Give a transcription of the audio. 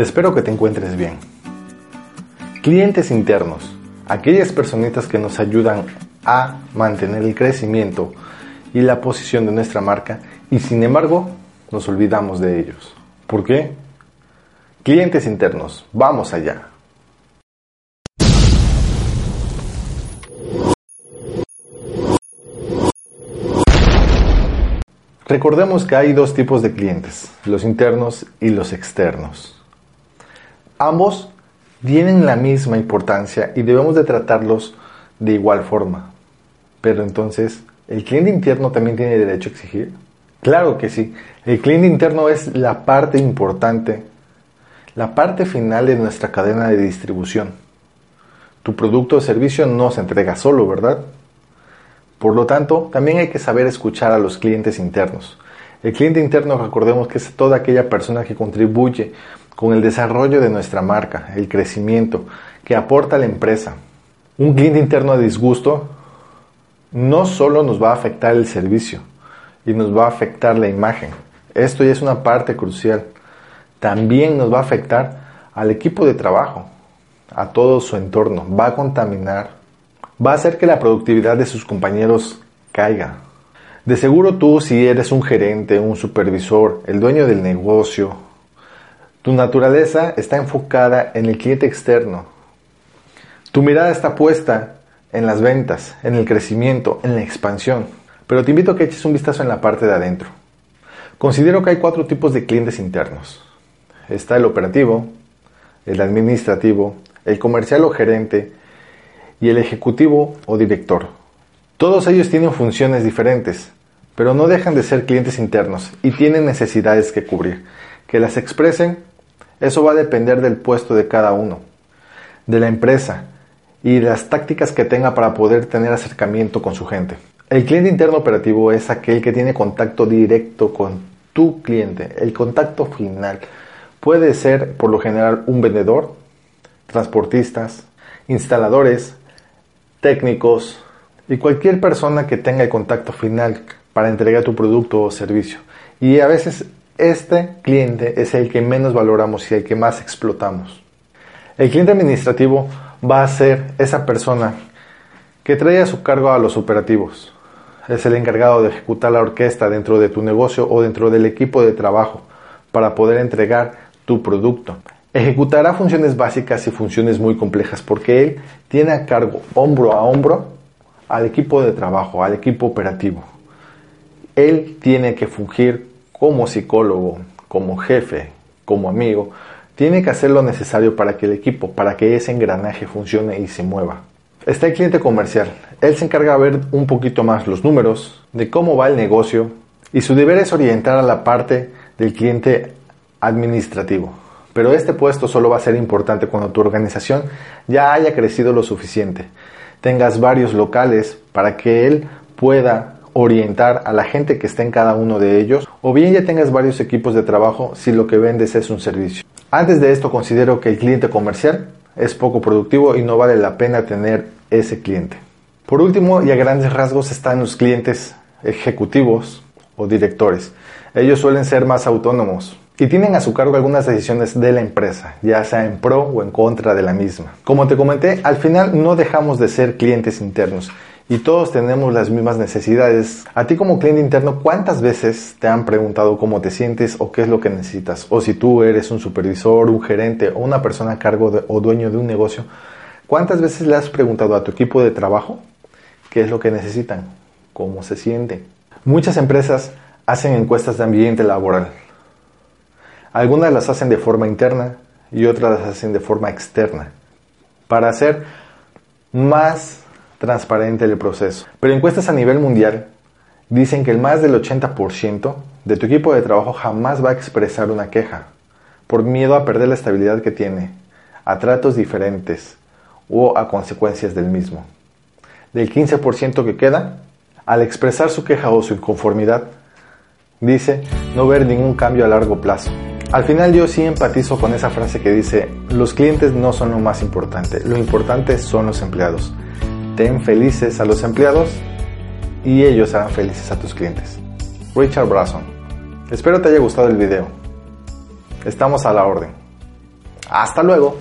Espero que te encuentres bien. Clientes internos, aquellas personitas que nos ayudan a mantener el crecimiento y la posición de nuestra marca y sin embargo nos olvidamos de ellos. ¿Por qué? Clientes internos, vamos allá. Recordemos que hay dos tipos de clientes, los internos y los externos. Ambos tienen la misma importancia y debemos de tratarlos de igual forma. Pero entonces, ¿el cliente interno también tiene derecho a exigir? Claro que sí. El cliente interno es la parte importante, la parte final de nuestra cadena de distribución. Tu producto o servicio no se entrega solo, ¿verdad? Por lo tanto, también hay que saber escuchar a los clientes internos. El cliente interno, recordemos que es toda aquella persona que contribuye con el desarrollo de nuestra marca, el crecimiento, que aporta la empresa. Un cliente interno a disgusto no solo nos va a afectar el servicio y nos va a afectar la imagen. Esto ya es una parte crucial. También nos va a afectar al equipo de trabajo, a todo su entorno. Va a contaminar va a hacer que la productividad de sus compañeros caiga. De seguro tú, si eres un gerente, un supervisor, el dueño del negocio, tu naturaleza está enfocada en el cliente externo. Tu mirada está puesta en las ventas, en el crecimiento, en la expansión. Pero te invito a que eches un vistazo en la parte de adentro. Considero que hay cuatro tipos de clientes internos. Está el operativo, el administrativo, el comercial o gerente y el ejecutivo o director. Todos ellos tienen funciones diferentes, pero no dejan de ser clientes internos y tienen necesidades que cubrir. Que las expresen, eso va a depender del puesto de cada uno, de la empresa y de las tácticas que tenga para poder tener acercamiento con su gente. El cliente interno operativo es aquel que tiene contacto directo con tu cliente, el contacto final. Puede ser por lo general un vendedor, transportistas, instaladores, técnicos y cualquier persona que tenga el contacto final para entregar tu producto o servicio. Y a veces este cliente es el que menos valoramos y el que más explotamos. El cliente administrativo va a ser esa persona que trae a su cargo a los operativos. Es el encargado de ejecutar la orquesta dentro de tu negocio o dentro del equipo de trabajo para poder entregar tu producto. Ejecutará funciones básicas y funciones muy complejas porque él tiene a cargo hombro a hombro al equipo de trabajo, al equipo operativo. Él tiene que fungir como psicólogo, como jefe, como amigo. Tiene que hacer lo necesario para que el equipo, para que ese engranaje funcione y se mueva. Está el cliente comercial. Él se encarga de ver un poquito más los números, de cómo va el negocio y su deber es orientar a la parte del cliente administrativo. Pero este puesto solo va a ser importante cuando tu organización ya haya crecido lo suficiente. Tengas varios locales para que él pueda orientar a la gente que esté en cada uno de ellos o bien ya tengas varios equipos de trabajo si lo que vendes es un servicio. Antes de esto considero que el cliente comercial es poco productivo y no vale la pena tener ese cliente. Por último y a grandes rasgos están los clientes ejecutivos o directores. Ellos suelen ser más autónomos, y tienen a su cargo algunas decisiones de la empresa, ya sea en pro o en contra de la misma. Como te comenté, al final no dejamos de ser clientes internos y todos tenemos las mismas necesidades. A ti como cliente interno, ¿cuántas veces te han preguntado cómo te sientes o qué es lo que necesitas? O si tú eres un supervisor, un gerente o una persona a cargo o dueño de un negocio, ¿cuántas veces le has preguntado a tu equipo de trabajo qué es lo que necesitan? ¿Cómo se sienten? Muchas empresas hacen encuestas de ambiente laboral algunas las hacen de forma interna y otras las hacen de forma externa para hacer más transparente el proceso. Pero encuestas a nivel mundial dicen que el más del 80% de tu equipo de trabajo jamás va a expresar una queja por miedo a perder la estabilidad que tiene, a tratos diferentes o a consecuencias del mismo. Del 15% que queda, al expresar su queja o su inconformidad, dice no ver ningún cambio a largo plazo. Al final yo sí empatizo con esa frase que dice, los clientes no son lo más importante, lo importante son los empleados. Ten felices a los empleados y ellos harán felices a tus clientes. Richard Brason. Espero te haya gustado el video. Estamos a la orden. Hasta luego.